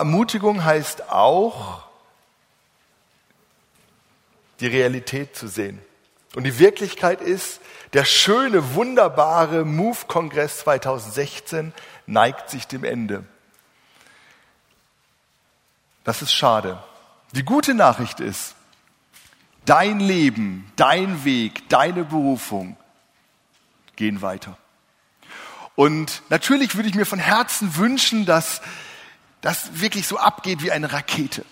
Ermutigung heißt auch, die Realität zu sehen. Und die Wirklichkeit ist, der schöne, wunderbare Move-Kongress 2016 neigt sich dem Ende. Das ist schade. Die gute Nachricht ist, dein Leben, dein Weg, deine Berufung gehen weiter. Und natürlich würde ich mir von Herzen wünschen, dass das wirklich so abgeht wie eine Rakete.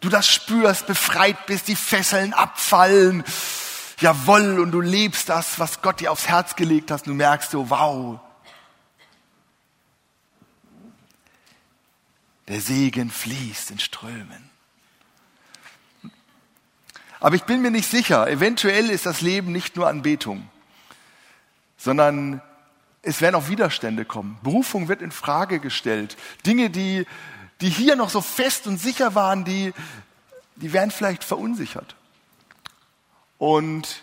Du das spürst, befreit bist, die Fesseln abfallen. Jawoll, und du lebst das, was Gott dir aufs Herz gelegt hat. Du merkst so, wow. Der Segen fließt in Strömen. Aber ich bin mir nicht sicher, eventuell ist das Leben nicht nur Anbetung, sondern es werden auch Widerstände kommen. Berufung wird in Frage gestellt. Dinge, die die hier noch so fest und sicher waren, die, die werden vielleicht verunsichert. Und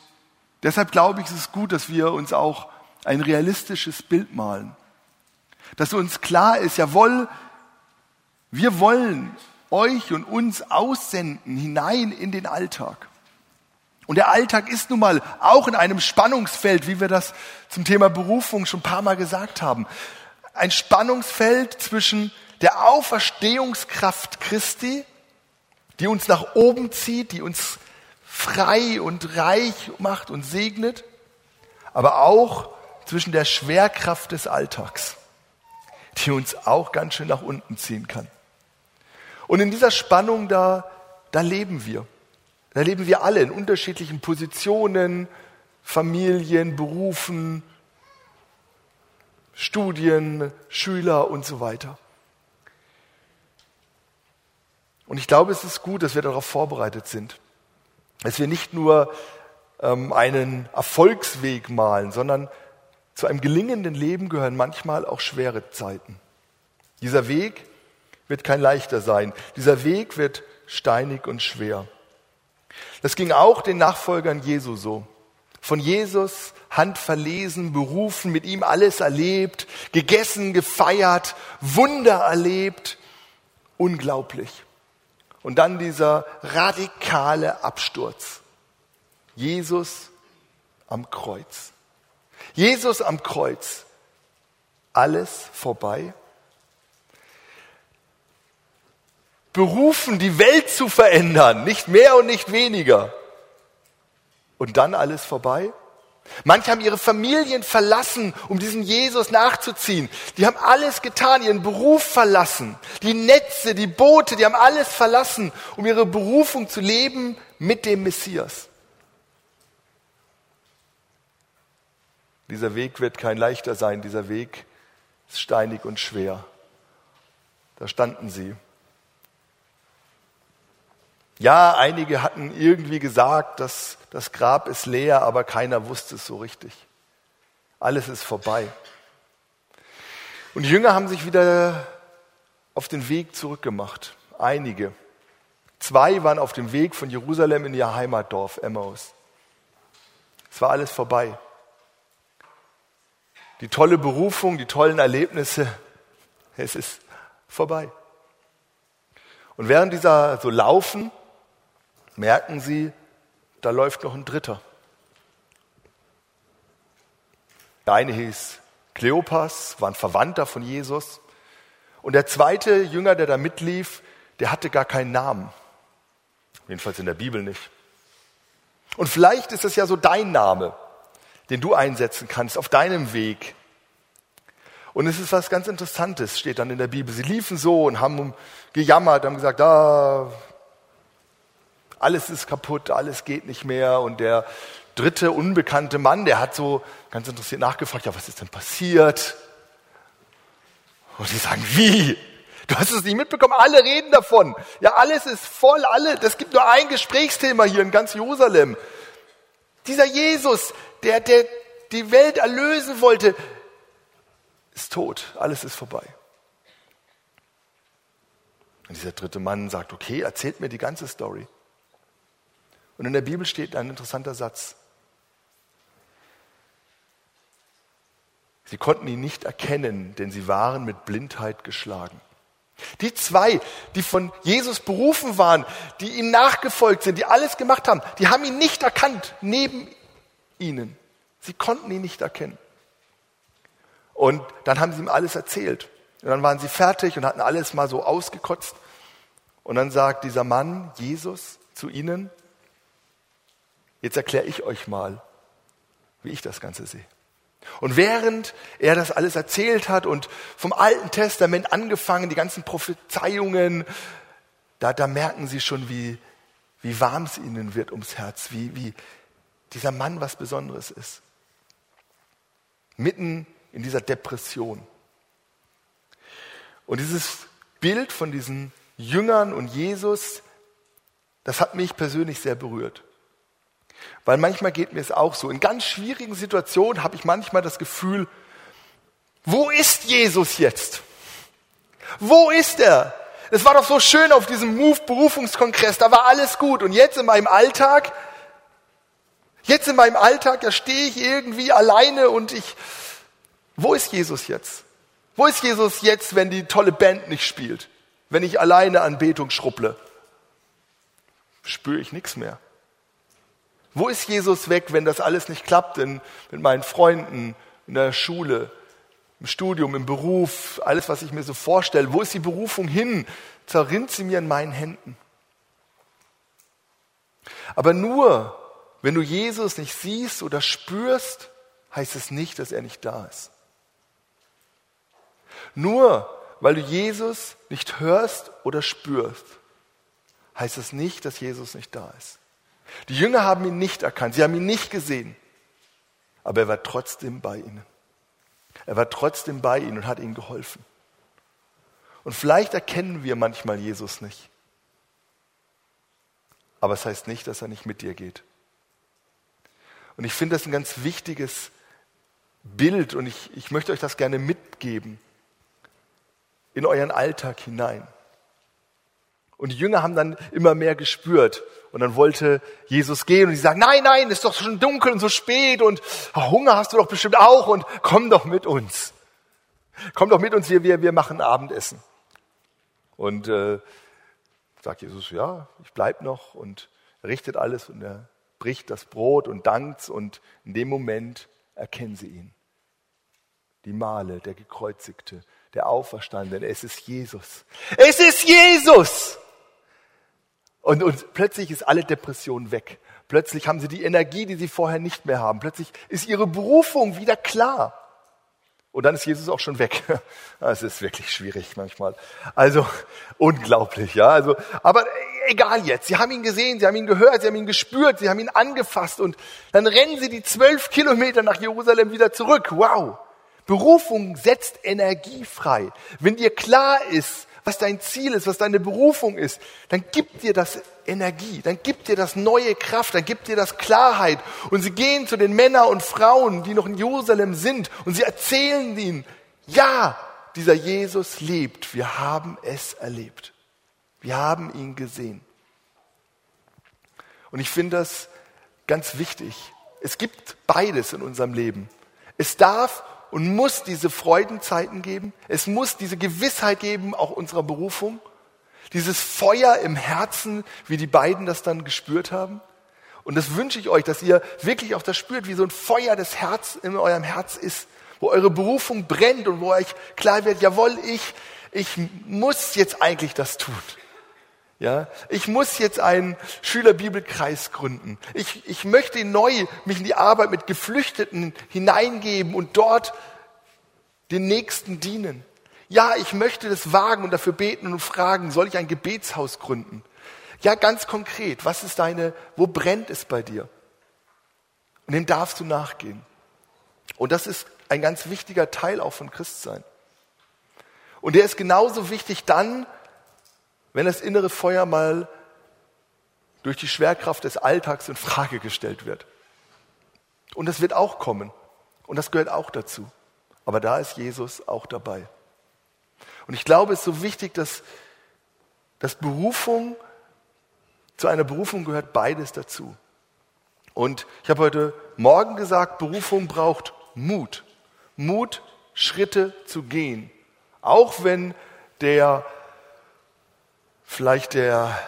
deshalb glaube ich, es ist gut, dass wir uns auch ein realistisches Bild malen. Dass uns klar ist, jawohl, wir wollen euch und uns aussenden hinein in den Alltag. Und der Alltag ist nun mal auch in einem Spannungsfeld, wie wir das zum Thema Berufung schon ein paar Mal gesagt haben. Ein Spannungsfeld zwischen der Auferstehungskraft Christi, die uns nach oben zieht, die uns frei und reich macht und segnet, aber auch zwischen der Schwerkraft des Alltags, die uns auch ganz schön nach unten ziehen kann. Und in dieser Spannung da, da leben wir. Da leben wir alle in unterschiedlichen Positionen, Familien, Berufen, Studien, Schüler und so weiter. Und ich glaube, es ist gut, dass wir darauf vorbereitet sind. Dass wir nicht nur ähm, einen Erfolgsweg malen, sondern zu einem gelingenden Leben gehören manchmal auch schwere Zeiten. Dieser Weg wird kein leichter sein. Dieser Weg wird steinig und schwer. Das ging auch den Nachfolgern Jesu so. Von Jesus handverlesen, berufen, mit ihm alles erlebt, gegessen, gefeiert, Wunder erlebt. Unglaublich. Und dann dieser radikale Absturz. Jesus am Kreuz. Jesus am Kreuz. Alles vorbei. Berufen, die Welt zu verändern, nicht mehr und nicht weniger. Und dann alles vorbei? Manche haben ihre Familien verlassen, um diesen Jesus nachzuziehen. Die haben alles getan, ihren Beruf verlassen. Die Netze, die Boote, die haben alles verlassen, um ihre Berufung zu leben mit dem Messias. Dieser Weg wird kein leichter sein. Dieser Weg ist steinig und schwer. Da standen sie. Ja, einige hatten irgendwie gesagt, dass das Grab ist leer, aber keiner wusste es so richtig. Alles ist vorbei. Und die Jünger haben sich wieder auf den Weg zurückgemacht. Einige. Zwei waren auf dem Weg von Jerusalem in ihr Heimatdorf, Emmaus. Es war alles vorbei. Die tolle Berufung, die tollen Erlebnisse, es ist vorbei. Und während dieser so laufen, merken sie, da läuft noch ein Dritter. Der eine hieß Kleopas, war ein Verwandter von Jesus. Und der zweite Jünger, der da mitlief, der hatte gar keinen Namen. Jedenfalls in der Bibel nicht. Und vielleicht ist es ja so dein Name, den du einsetzen kannst auf deinem Weg. Und es ist was ganz Interessantes, steht dann in der Bibel. Sie liefen so und haben gejammert, haben gesagt, ah, alles ist kaputt, alles geht nicht mehr. Und der dritte unbekannte Mann, der hat so ganz interessiert nachgefragt, ja, was ist denn passiert? Und die sagen, wie? Du hast es nicht mitbekommen, alle reden davon. Ja, alles ist voll, alle, das gibt nur ein Gesprächsthema hier in ganz Jerusalem. Dieser Jesus, der, der die Welt erlösen wollte, ist tot, alles ist vorbei. Und dieser dritte Mann sagt, okay, erzählt mir die ganze Story. Und in der Bibel steht ein interessanter Satz. Sie konnten ihn nicht erkennen, denn sie waren mit Blindheit geschlagen. Die zwei, die von Jesus berufen waren, die ihm nachgefolgt sind, die alles gemacht haben, die haben ihn nicht erkannt neben ihnen. Sie konnten ihn nicht erkennen. Und dann haben sie ihm alles erzählt. Und dann waren sie fertig und hatten alles mal so ausgekotzt. Und dann sagt dieser Mann, Jesus, zu ihnen, jetzt erkläre ich euch mal, wie ich das Ganze sehe. Und während er das alles erzählt hat und vom Alten Testament angefangen, die ganzen Prophezeiungen, da, da merken sie schon, wie, wie warm es ihnen wird ums Herz, wie, wie dieser Mann was Besonderes ist. Mitten in dieser Depression. Und dieses Bild von diesen Jüngern und Jesus, das hat mich persönlich sehr berührt. Weil manchmal geht mir es auch so. In ganz schwierigen Situationen habe ich manchmal das Gefühl, wo ist Jesus jetzt? Wo ist er? Es war doch so schön auf diesem Move-Berufungskongress, da war alles gut. Und jetzt in meinem Alltag, jetzt in meinem Alltag, da stehe ich irgendwie alleine und ich, wo ist Jesus jetzt? Wo ist Jesus jetzt, wenn die tolle Band nicht spielt? Wenn ich alleine Anbetung schrubble? Spüre ich nichts mehr. Wo ist Jesus weg, wenn das alles nicht klappt in, mit meinen Freunden, in der Schule, im Studium, im Beruf, alles, was ich mir so vorstelle? Wo ist die Berufung hin? Zerrinnt sie mir in meinen Händen. Aber nur, wenn du Jesus nicht siehst oder spürst, heißt es nicht, dass er nicht da ist. Nur weil du Jesus nicht hörst oder spürst, heißt es nicht, dass Jesus nicht da ist. Die Jünger haben ihn nicht erkannt, sie haben ihn nicht gesehen, aber er war trotzdem bei ihnen. Er war trotzdem bei ihnen und hat ihnen geholfen. Und vielleicht erkennen wir manchmal Jesus nicht. Aber es das heißt nicht, dass er nicht mit dir geht. Und ich finde das ein ganz wichtiges Bild und ich, ich möchte euch das gerne mitgeben in euren Alltag hinein. Und die Jünger haben dann immer mehr gespürt. Und dann wollte Jesus gehen und sie sagen, nein, nein, ist doch schon dunkel und so spät und Hunger hast du doch bestimmt auch und komm doch mit uns. Komm doch mit uns, wir, wir, wir machen Abendessen. Und äh, sagt Jesus, ja, ich bleib noch und richtet alles und er bricht das Brot und dankt und in dem Moment erkennen sie ihn. Die Male, der Gekreuzigte, der Auferstandene, es ist Jesus. Es ist Jesus! Und, und plötzlich ist alle Depression weg. Plötzlich haben sie die Energie, die sie vorher nicht mehr haben. Plötzlich ist ihre Berufung wieder klar. Und dann ist Jesus auch schon weg. Es ist wirklich schwierig manchmal. Also unglaublich, ja. Also, aber egal jetzt. Sie haben ihn gesehen, sie haben ihn gehört, sie haben ihn gespürt, sie haben ihn angefasst und dann rennen sie die zwölf Kilometer nach Jerusalem wieder zurück. Wow. Berufung setzt Energie frei. Wenn dir klar ist, was dein Ziel ist, was deine Berufung ist, dann gibt dir das Energie, dann gibt dir das neue Kraft, dann gibt dir das Klarheit. Und sie gehen zu den Männern und Frauen, die noch in Jerusalem sind, und sie erzählen ihnen, ja, dieser Jesus lebt, wir haben es erlebt. Wir haben ihn gesehen. Und ich finde das ganz wichtig. Es gibt beides in unserem Leben. Es darf und muss diese Freudenzeiten geben. Es muss diese Gewissheit geben, auch unserer Berufung. Dieses Feuer im Herzen, wie die beiden das dann gespürt haben. Und das wünsche ich euch, dass ihr wirklich auch das spürt, wie so ein Feuer des Herz in eurem Herz ist, wo eure Berufung brennt und wo euch klar wird, jawohl, ich, ich muss jetzt eigentlich das tun. Ja, ich muss jetzt einen Schülerbibelkreis gründen. Ich, ich möchte neu mich in die Arbeit mit Geflüchteten hineingeben und dort den Nächsten dienen. Ja, ich möchte das wagen und dafür beten und fragen, soll ich ein Gebetshaus gründen? Ja, ganz konkret, was ist deine, wo brennt es bei dir? Und dem darfst du nachgehen. Und das ist ein ganz wichtiger Teil auch von Christsein. Und der ist genauso wichtig dann, wenn das innere Feuer mal durch die Schwerkraft des Alltags in Frage gestellt wird. Und das wird auch kommen. Und das gehört auch dazu. Aber da ist Jesus auch dabei. Und ich glaube, es ist so wichtig, dass, dass Berufung, zu einer Berufung gehört beides dazu. Und ich habe heute Morgen gesagt, Berufung braucht Mut. Mut, Schritte zu gehen. Auch wenn der vielleicht der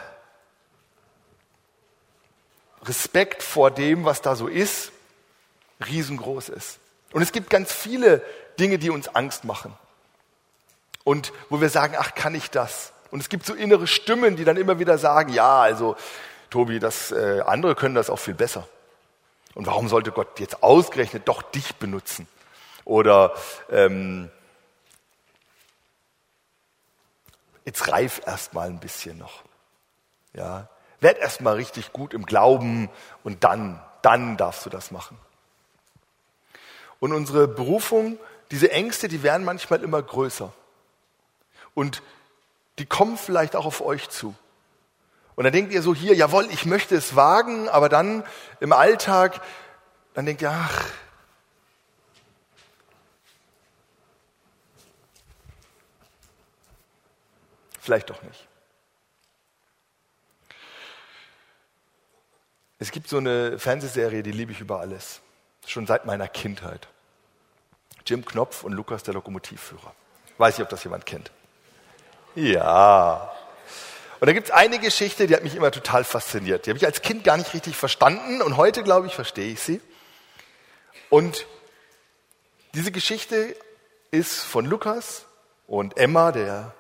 Respekt vor dem, was da so ist, riesengroß ist. Und es gibt ganz viele Dinge, die uns Angst machen. Und wo wir sagen, ach, kann ich das? Und es gibt so innere Stimmen, die dann immer wieder sagen, ja, also Tobi, das, äh, andere können das auch viel besser. Und warum sollte Gott jetzt ausgerechnet doch dich benutzen? Oder ähm, jetzt reif erst mal ein bisschen noch. Ja, werd erst mal richtig gut im Glauben und dann, dann darfst du das machen. Und unsere Berufung, diese Ängste, die werden manchmal immer größer. Und die kommen vielleicht auch auf euch zu. Und dann denkt ihr so hier, jawohl, ich möchte es wagen, aber dann im Alltag, dann denkt ihr, ach, vielleicht doch nicht. Es gibt so eine Fernsehserie, die liebe ich über alles. Schon seit meiner Kindheit. Jim Knopf und Lukas der Lokomotivführer. Weiß ich, ob das jemand kennt. Ja. Und da gibt es eine Geschichte, die hat mich immer total fasziniert. Die habe ich als Kind gar nicht richtig verstanden und heute, glaube ich, verstehe ich sie. Und diese Geschichte ist von Lukas und Emma, der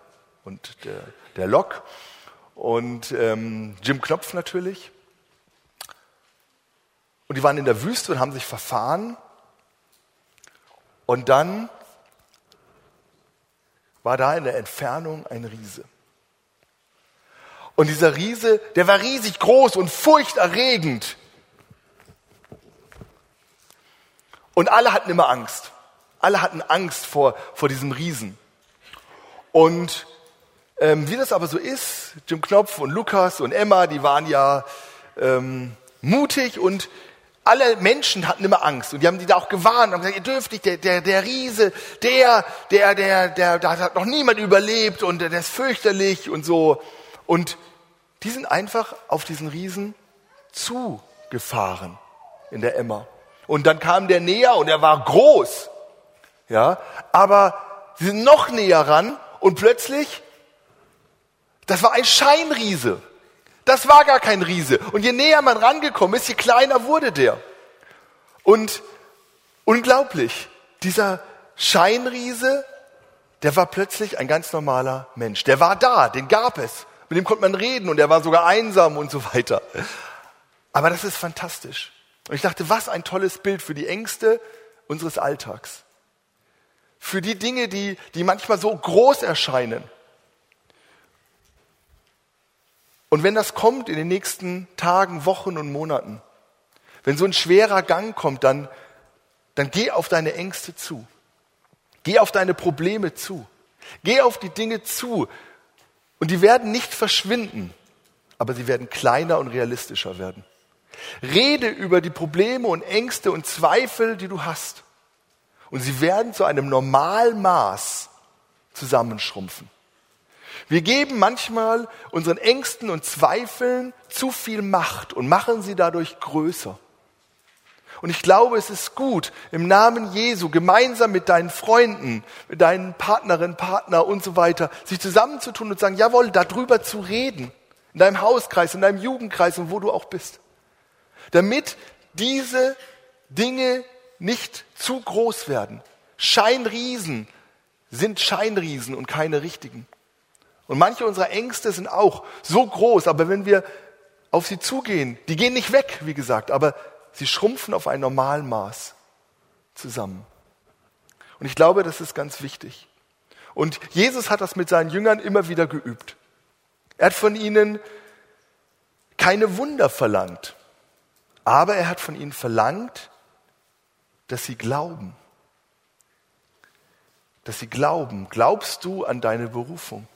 und der, der Lok und ähm, Jim Knopf natürlich. Und die waren in der Wüste und haben sich verfahren. Und dann war da in der Entfernung ein Riese. Und dieser Riese, der war riesig groß und furchterregend. Und alle hatten immer Angst. Alle hatten Angst vor, vor diesem Riesen. Und ähm, wie das aber so ist, Jim Knopf und Lukas und Emma, die waren ja ähm, mutig und alle Menschen hatten immer Angst und die haben die da auch gewarnt und gesagt, ihr dürft nicht, der, der, der Riese, der, der, der, der, da hat noch niemand überlebt und der, der ist fürchterlich und so. Und die sind einfach auf diesen Riesen zugefahren in der Emma. Und dann kam der näher und er war groß. Ja, aber sie sind noch näher ran und plötzlich, das war ein Scheinriese. Das war gar kein Riese. Und je näher man rangekommen ist, je kleiner wurde der. Und unglaublich, dieser Scheinriese, der war plötzlich ein ganz normaler Mensch. Der war da, den gab es. Mit dem konnte man reden und er war sogar einsam und so weiter. Aber das ist fantastisch. Und ich dachte, was ein tolles Bild für die Ängste unseres Alltags. Für die Dinge, die, die manchmal so groß erscheinen. Und wenn das kommt in den nächsten Tagen, Wochen und Monaten, wenn so ein schwerer Gang kommt, dann, dann geh auf deine Ängste zu. Geh auf deine Probleme zu. Geh auf die Dinge zu. Und die werden nicht verschwinden, aber sie werden kleiner und realistischer werden. Rede über die Probleme und Ängste und Zweifel, die du hast. Und sie werden zu einem Normalmaß zusammenschrumpfen. Wir geben manchmal unseren Ängsten und Zweifeln zu viel Macht und machen sie dadurch größer. Und ich glaube, es ist gut, im Namen Jesu gemeinsam mit deinen Freunden, mit deinen Partnerinnen, Partner und so weiter, sich zusammenzutun und sagen, jawohl, darüber zu reden. In deinem Hauskreis, in deinem Jugendkreis und wo du auch bist. Damit diese Dinge nicht zu groß werden. Scheinriesen sind Scheinriesen und keine richtigen. Und manche unserer Ängste sind auch so groß, aber wenn wir auf sie zugehen, die gehen nicht weg, wie gesagt, aber sie schrumpfen auf ein Normalmaß zusammen. Und ich glaube, das ist ganz wichtig. Und Jesus hat das mit seinen Jüngern immer wieder geübt. Er hat von ihnen keine Wunder verlangt, aber er hat von ihnen verlangt, dass sie glauben. Dass sie glauben. Glaubst du an deine Berufung?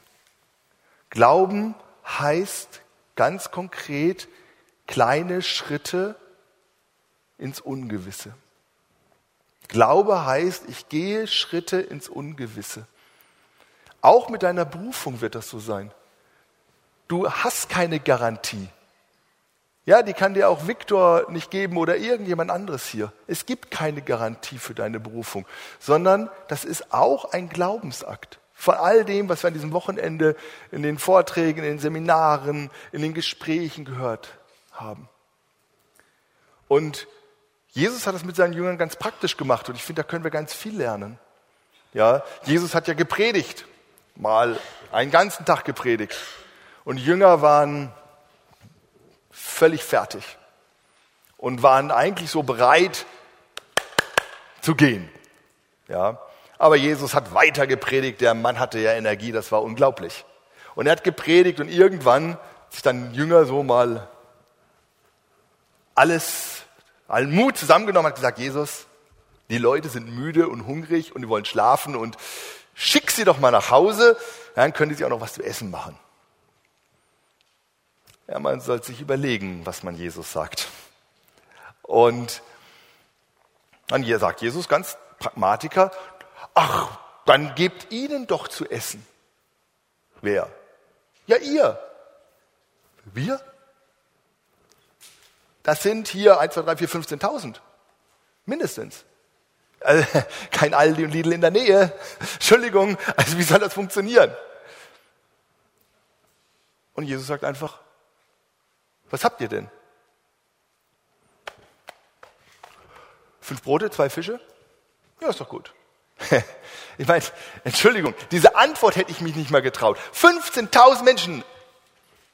Glauben heißt ganz konkret kleine Schritte ins Ungewisse. Glaube heißt, ich gehe Schritte ins Ungewisse. Auch mit deiner Berufung wird das so sein. Du hast keine Garantie. Ja, die kann dir auch Viktor nicht geben oder irgendjemand anderes hier. Es gibt keine Garantie für deine Berufung, sondern das ist auch ein Glaubensakt Von all dem, was wir an diesem Wochenende in den Vorträgen, in den Seminaren, in den Gesprächen gehört haben. Und Jesus hat das mit seinen Jüngern ganz praktisch gemacht und ich finde, da können wir ganz viel lernen. Ja, Jesus hat ja gepredigt, mal einen ganzen Tag gepredigt. Und Jünger waren völlig fertig und waren eigentlich so bereit zu gehen. Ja, aber Jesus hat weiter gepredigt. Der Mann hatte ja Energie, das war unglaublich. Und er hat gepredigt und irgendwann sich dann Jünger so mal alles, allen Mut zusammengenommen, hat gesagt, Jesus, die Leute sind müde und hungrig und die wollen schlafen und schick sie doch mal nach Hause, dann können die sich auch noch was zu essen machen. Ja, man soll sich überlegen, was man Jesus sagt. Und dann sagt Jesus ganz Pragmatiker, ach, dann gebt ihnen doch zu essen. Wer? Ja, ihr. Wir? Das sind hier 1, 2, 3, 4, 15.000. Mindestens. Also, kein Aldi und Lidl in der Nähe. Entschuldigung, also wie soll das funktionieren? Und Jesus sagt einfach, was habt ihr denn? Fünf Brote, zwei Fische? Ja, ist doch gut. Ich meine, Entschuldigung, diese Antwort hätte ich mich nicht mal getraut. 15.000 Menschen.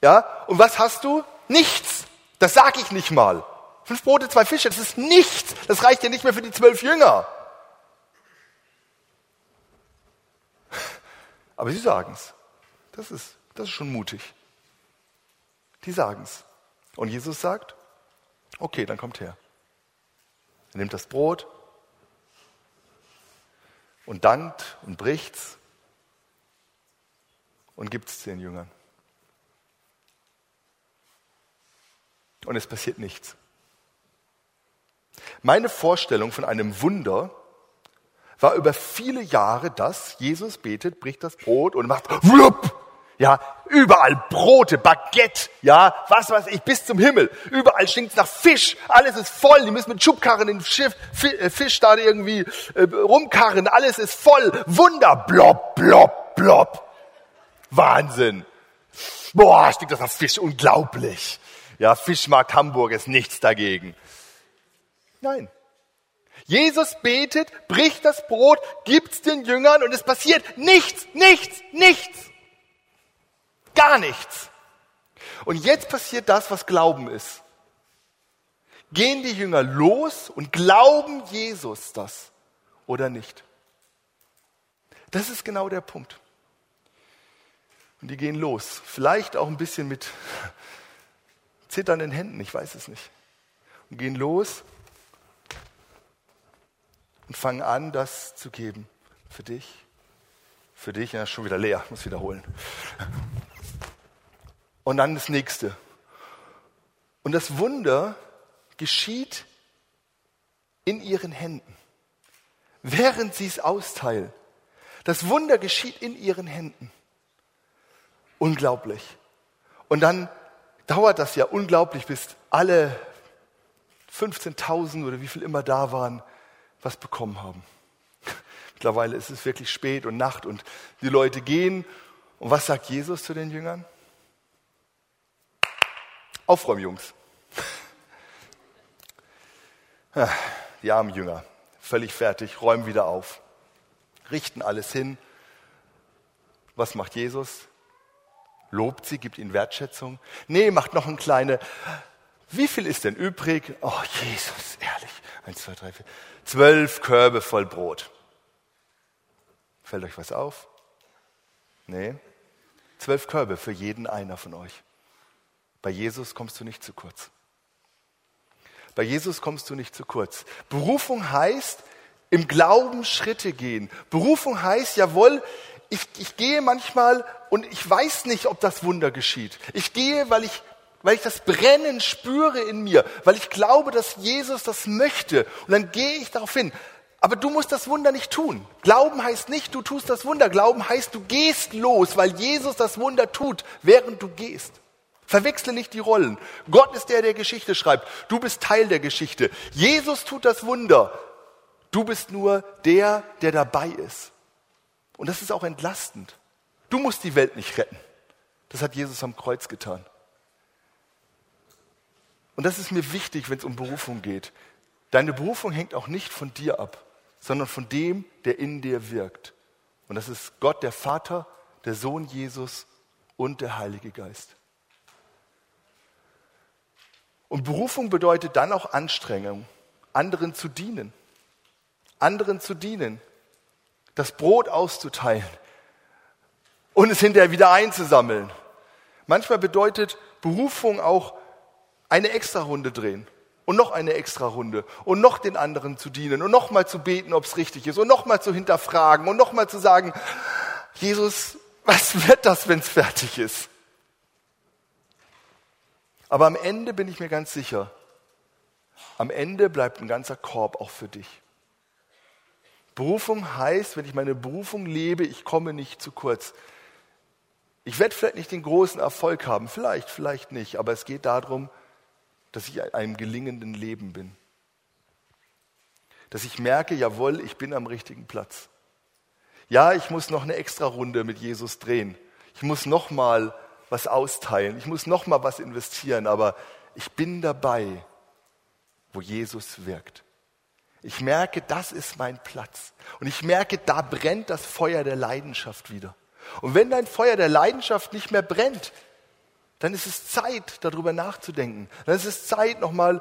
Ja, und was hast du? Nichts. Das sage ich nicht mal. Fünf Brote, zwei Fische, das ist nichts. Das reicht ja nicht mehr für die zwölf Jünger. Aber sie sagen es. Das ist, das ist schon mutig. Die sagen es. Und Jesus sagt, okay, dann kommt her. Er nimmt das Brot und dankt und bricht's und gibt es den Jüngern. Und es passiert nichts. Meine Vorstellung von einem Wunder war über viele Jahre das, Jesus betet, bricht das Brot und macht wlupp, ja, überall Brote, Baguette, ja, was weiß ich, bis zum Himmel. Überall stinkt's nach Fisch, alles ist voll, die müssen mit Schubkarren den Schiff, äh, Fisch da irgendwie äh, rumkarren, alles ist voll. Wunder, blob, blob, blob. Wahnsinn. Boah, stinkt das nach Fisch, unglaublich. Ja, Fischmarkt Hamburg ist nichts dagegen. Nein. Jesus betet, bricht das Brot, gibt's den Jüngern und es passiert nichts, nichts, nichts. Gar nichts. Und jetzt passiert das, was Glauben ist. Gehen die Jünger los und glauben Jesus das oder nicht? Das ist genau der Punkt. Und die gehen los. Vielleicht auch ein bisschen mit zitternden Händen, ich weiß es nicht. Und gehen los und fangen an, das zu geben. Für dich, für dich, ja, schon wieder leer, muss wiederholen. Und dann das nächste. Und das Wunder geschieht in ihren Händen, während sie es austeilen. Das Wunder geschieht in ihren Händen. Unglaublich. Und dann dauert das ja unglaublich, bis alle 15.000 oder wie viel immer da waren, was bekommen haben. Mittlerweile ist es wirklich spät und Nacht und die Leute gehen. Und was sagt Jesus zu den Jüngern? Aufräumen, Jungs. Die armen Jünger, völlig fertig, räumen wieder auf, richten alles hin. Was macht Jesus? Lobt sie, gibt ihnen Wertschätzung? Nee, macht noch ein kleine. Wie viel ist denn übrig? Oh, Jesus, ehrlich. Eins, zwei, drei, vier. Zwölf Körbe voll Brot. Fällt euch was auf? Nee. Zwölf Körbe für jeden einer von euch. Bei Jesus kommst du nicht zu kurz. Bei Jesus kommst du nicht zu kurz. Berufung heißt, im Glauben Schritte gehen. Berufung heißt, jawohl, ich, ich gehe manchmal und ich weiß nicht, ob das Wunder geschieht. Ich gehe, weil ich, weil ich das Brennen spüre in mir, weil ich glaube, dass Jesus das möchte. Und dann gehe ich darauf hin. Aber du musst das Wunder nicht tun. Glauben heißt nicht, du tust das Wunder. Glauben heißt, du gehst los, weil Jesus das Wunder tut, während du gehst. Verwechsle nicht die Rollen. Gott ist der, der Geschichte schreibt. Du bist Teil der Geschichte. Jesus tut das Wunder. Du bist nur der, der dabei ist. Und das ist auch entlastend. Du musst die Welt nicht retten. Das hat Jesus am Kreuz getan. Und das ist mir wichtig, wenn es um Berufung geht. Deine Berufung hängt auch nicht von dir ab, sondern von dem, der in dir wirkt. Und das ist Gott, der Vater, der Sohn Jesus und der Heilige Geist. Und Berufung bedeutet dann auch Anstrengung, anderen zu dienen. Anderen zu dienen. Das Brot auszuteilen und es hinterher wieder einzusammeln. Manchmal bedeutet Berufung auch eine Extra-Runde drehen und noch eine Extra-Runde und noch den anderen zu dienen und noch mal zu beten, ob es richtig ist und noch mal zu hinterfragen und noch mal zu sagen, Jesus, was wird das, wenn es fertig ist? Aber am Ende bin ich mir ganz sicher, am Ende bleibt ein ganzer Korb auch für dich. Berufung heißt, wenn ich meine Berufung lebe, ich komme nicht zu kurz. Ich werde vielleicht nicht den großen Erfolg haben, vielleicht, vielleicht nicht, aber es geht darum, dass ich in einem gelingenden Leben bin. Dass ich merke, jawohl, ich bin am richtigen Platz. Ja, ich muss noch eine extra Runde mit Jesus drehen. Ich muss noch mal was austeilen. Ich muss noch mal was investieren, aber ich bin dabei, wo Jesus wirkt. Ich merke, das ist mein Platz. Und ich merke, da brennt das Feuer der Leidenschaft wieder. Und wenn dein Feuer der Leidenschaft nicht mehr brennt, dann ist es Zeit, darüber nachzudenken. Dann ist es Zeit, nochmal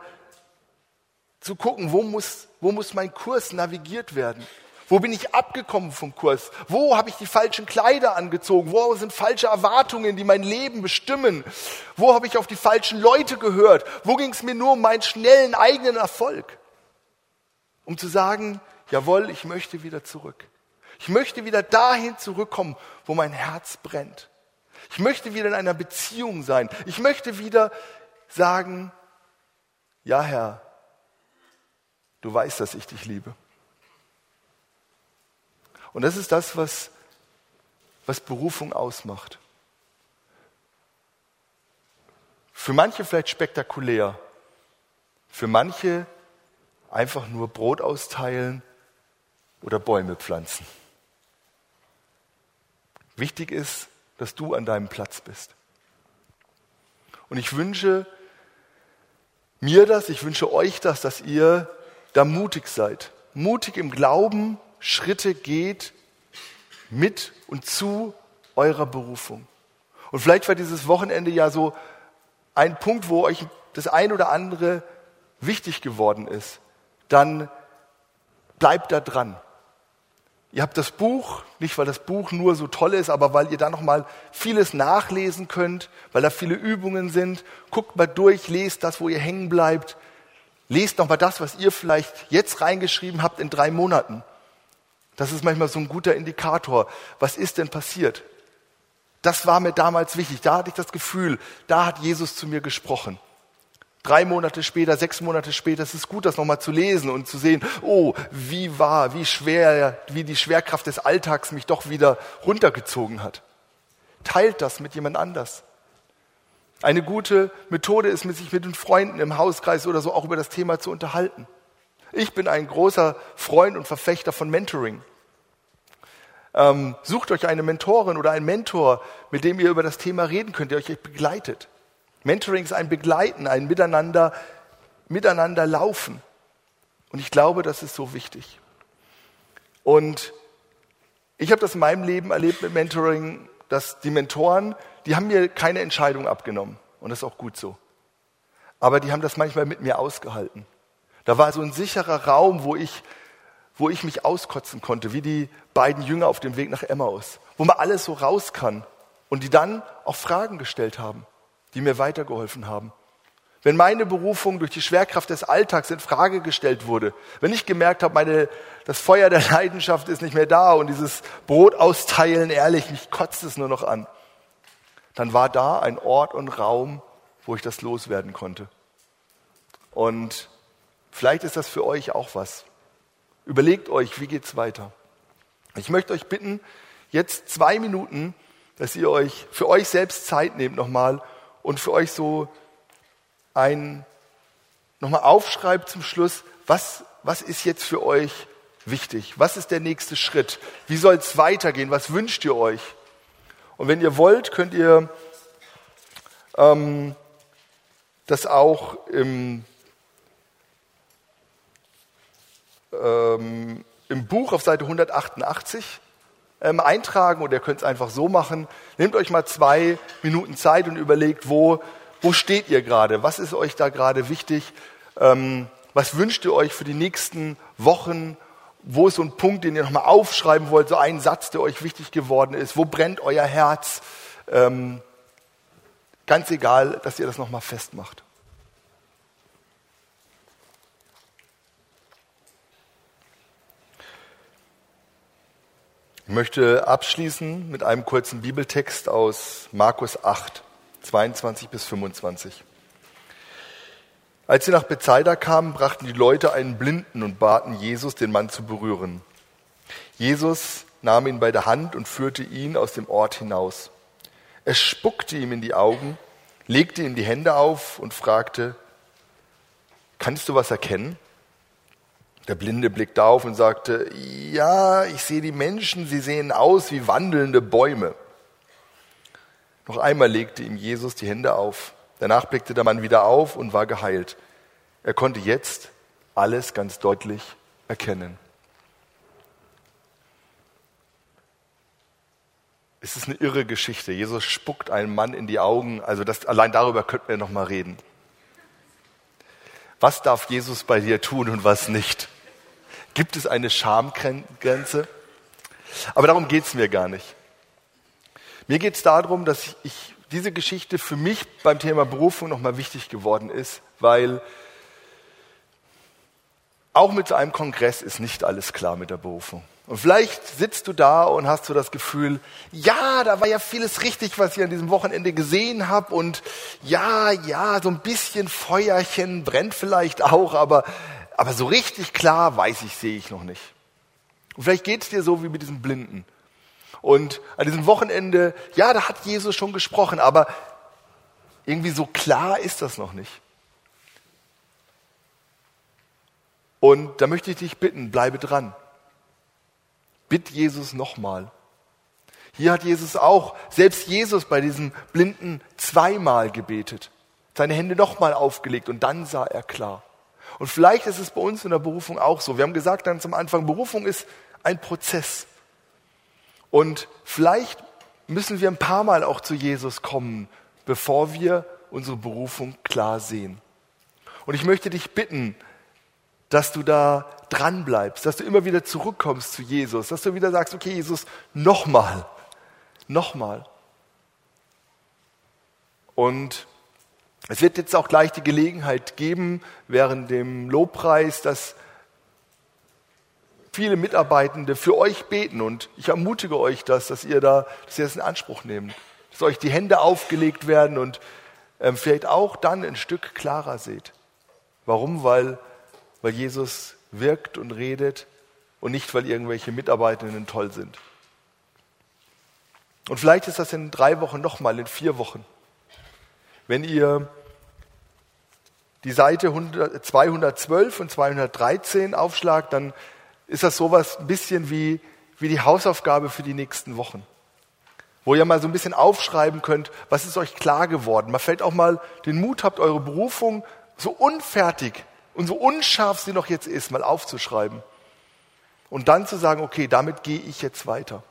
zu gucken, wo muss, wo muss mein Kurs navigiert werden? Wo bin ich abgekommen vom Kurs? Wo habe ich die falschen Kleider angezogen? Wo sind falsche Erwartungen, die mein Leben bestimmen? Wo habe ich auf die falschen Leute gehört? Wo ging es mir nur um meinen schnellen eigenen Erfolg? Um zu sagen, jawohl, ich möchte wieder zurück. Ich möchte wieder dahin zurückkommen, wo mein Herz brennt. Ich möchte wieder in einer Beziehung sein. Ich möchte wieder sagen, ja Herr, du weißt, dass ich dich liebe. Und das ist das, was, was Berufung ausmacht. Für manche vielleicht spektakulär, für manche einfach nur Brot austeilen oder Bäume pflanzen. Wichtig ist, dass du an deinem Platz bist. Und ich wünsche mir das, ich wünsche euch das, dass ihr da mutig seid. Mutig im Glauben Schritte geht mit und zu eurer Berufung. Und vielleicht war dieses Wochenende ja so ein Punkt, wo euch das ein oder andere wichtig geworden ist. Dann bleibt da dran. Ihr habt das Buch, nicht weil das Buch nur so toll ist, aber weil ihr da nochmal vieles nachlesen könnt, weil da viele Übungen sind. Guckt mal durch, lest das, wo ihr hängen bleibt. Lest nochmal das, was ihr vielleicht jetzt reingeschrieben habt in drei Monaten. Das ist manchmal so ein guter Indikator. Was ist denn passiert? Das war mir damals wichtig. Da hatte ich das Gefühl, da hat Jesus zu mir gesprochen drei Monate später, sechs Monate später, es ist gut, das nochmal zu lesen und zu sehen, oh, wie war, wie schwer, wie die Schwerkraft des Alltags mich doch wieder runtergezogen hat. Teilt das mit jemand anders. Eine gute Methode ist, sich mit den Freunden im Hauskreis oder so auch über das Thema zu unterhalten. Ich bin ein großer Freund und Verfechter von Mentoring. Ähm, sucht euch eine Mentorin oder einen Mentor, mit dem ihr über das Thema reden könnt, der euch begleitet. Mentoring ist ein Begleiten, ein Miteinander, Miteinander laufen. Und ich glaube, das ist so wichtig. Und ich habe das in meinem Leben erlebt mit Mentoring, dass die Mentoren, die haben mir keine Entscheidung abgenommen. Und das ist auch gut so. Aber die haben das manchmal mit mir ausgehalten. Da war so ein sicherer Raum, wo ich, wo ich mich auskotzen konnte, wie die beiden Jünger auf dem Weg nach Emmaus, wo man alles so raus kann und die dann auch Fragen gestellt haben die mir weitergeholfen haben. Wenn meine Berufung durch die Schwerkraft des Alltags in Frage gestellt wurde, wenn ich gemerkt habe, meine, das Feuer der Leidenschaft ist nicht mehr da und dieses Brot austeilen, ehrlich, mich kotzt es nur noch an, dann war da ein Ort und Raum, wo ich das loswerden konnte. Und vielleicht ist das für euch auch was. Überlegt euch, wie geht's weiter? Ich möchte euch bitten, jetzt zwei Minuten, dass ihr euch für euch selbst Zeit nehmt nochmal, und für euch so ein, nochmal aufschreibt zum Schluss, was, was ist jetzt für euch wichtig? Was ist der nächste Schritt? Wie soll es weitergehen? Was wünscht ihr euch? Und wenn ihr wollt, könnt ihr ähm, das auch im, ähm, im Buch auf Seite 188 ähm, eintragen oder ihr könnt es einfach so machen. Nehmt euch mal zwei Minuten Zeit und überlegt, wo, wo steht ihr gerade? Was ist euch da gerade wichtig? Ähm, was wünscht ihr euch für die nächsten Wochen? Wo ist so ein Punkt, den ihr nochmal aufschreiben wollt? So ein Satz, der euch wichtig geworden ist? Wo brennt euer Herz? Ähm, ganz egal, dass ihr das nochmal festmacht. Ich möchte abschließen mit einem kurzen Bibeltext aus Markus 8, 22 bis 25. Als sie nach Bethsaida kamen, brachten die Leute einen Blinden und baten Jesus, den Mann zu berühren. Jesus nahm ihn bei der Hand und führte ihn aus dem Ort hinaus. Er spuckte ihm in die Augen, legte ihm die Hände auf und fragte, kannst du was erkennen? Der Blinde blickte auf und sagte, ja, ich sehe die Menschen, sie sehen aus wie wandelnde Bäume. Noch einmal legte ihm Jesus die Hände auf. Danach blickte der Mann wieder auf und war geheilt. Er konnte jetzt alles ganz deutlich erkennen. Es ist eine irre Geschichte. Jesus spuckt einem Mann in die Augen. Also das, allein darüber könnten wir noch mal reden. Was darf Jesus bei dir tun und was nicht? Gibt es eine Schamgrenze? Aber darum geht es mir gar nicht. Mir geht es darum, dass ich, ich, diese Geschichte für mich beim Thema Berufung nochmal wichtig geworden ist, weil auch mit so einem Kongress ist nicht alles klar mit der Berufung. Und vielleicht sitzt du da und hast so das Gefühl, ja, da war ja vieles richtig, was ich an diesem Wochenende gesehen habe. Und ja, ja, so ein bisschen Feuerchen brennt vielleicht auch, aber aber so richtig klar weiß ich, sehe ich noch nicht. Und vielleicht geht es dir so wie mit diesem Blinden. Und an diesem Wochenende, ja, da hat Jesus schon gesprochen, aber irgendwie so klar ist das noch nicht. Und da möchte ich dich bitten, bleibe dran. Bitt Jesus nochmal. Hier hat Jesus auch, selbst Jesus bei diesem Blinden zweimal gebetet, seine Hände nochmal aufgelegt und dann sah er klar. Und vielleicht ist es bei uns in der Berufung auch so. Wir haben gesagt dann zum Anfang, Berufung ist ein Prozess. Und vielleicht müssen wir ein paar Mal auch zu Jesus kommen, bevor wir unsere Berufung klar sehen. Und ich möchte dich bitten, dass du da dran bleibst, dass du immer wieder zurückkommst zu Jesus, dass du wieder sagst, okay, Jesus, nochmal, nochmal. Und es wird jetzt auch gleich die Gelegenheit geben, während dem Lobpreis, dass viele Mitarbeitende für euch beten und ich ermutige euch das, dass ihr da, dass ihr das in Anspruch nehmt, dass euch die Hände aufgelegt werden und ähm, vielleicht auch dann ein Stück klarer seht. Warum? Weil, weil Jesus wirkt und redet und nicht, weil irgendwelche Mitarbeitenden toll sind. Und vielleicht ist das in drei Wochen nochmal, in vier Wochen. Wenn ihr die Seite 212 und 213 aufschlagt, dann ist das sowas ein bisschen wie, wie die Hausaufgabe für die nächsten Wochen. Wo ihr mal so ein bisschen aufschreiben könnt, was ist euch klar geworden. Man fällt auch mal den Mut habt, eure Berufung so unfertig und so unscharf sie noch jetzt ist, mal aufzuschreiben. Und dann zu sagen, okay, damit gehe ich jetzt weiter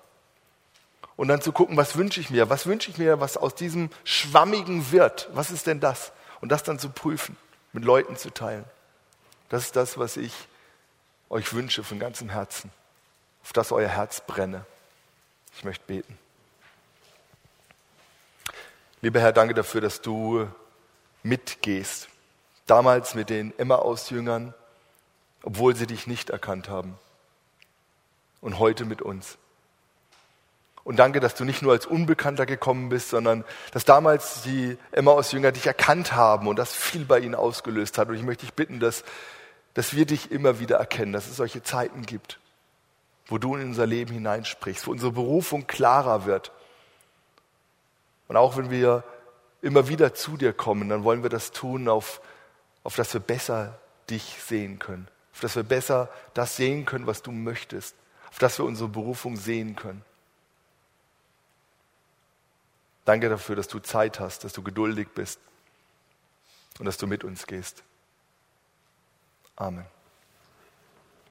und dann zu gucken, was wünsche ich mir, was wünsche ich mir, was aus diesem Schwammigen wird, was ist denn das? Und das dann zu prüfen, mit Leuten zu teilen. Das ist das, was ich euch wünsche von ganzem Herzen, auf das euer Herz brenne. Ich möchte beten. Lieber Herr, danke dafür, dass du mitgehst. Damals mit den Emmaus-Jüngern, obwohl sie dich nicht erkannt haben. Und heute mit uns. Und danke, dass du nicht nur als Unbekannter gekommen bist, sondern dass damals die Emmaus-Jünger dich erkannt haben und das viel bei ihnen ausgelöst hat. Und ich möchte dich bitten, dass, dass wir dich immer wieder erkennen, dass es solche Zeiten gibt, wo du in unser Leben hineinsprichst, wo unsere Berufung klarer wird. Und auch wenn wir immer wieder zu dir kommen, dann wollen wir das tun, auf, auf dass wir besser dich sehen können, auf dass wir besser das sehen können, was du möchtest, auf dass wir unsere Berufung sehen können. Danke dafür, dass du Zeit hast, dass du geduldig bist und dass du mit uns gehst. Amen.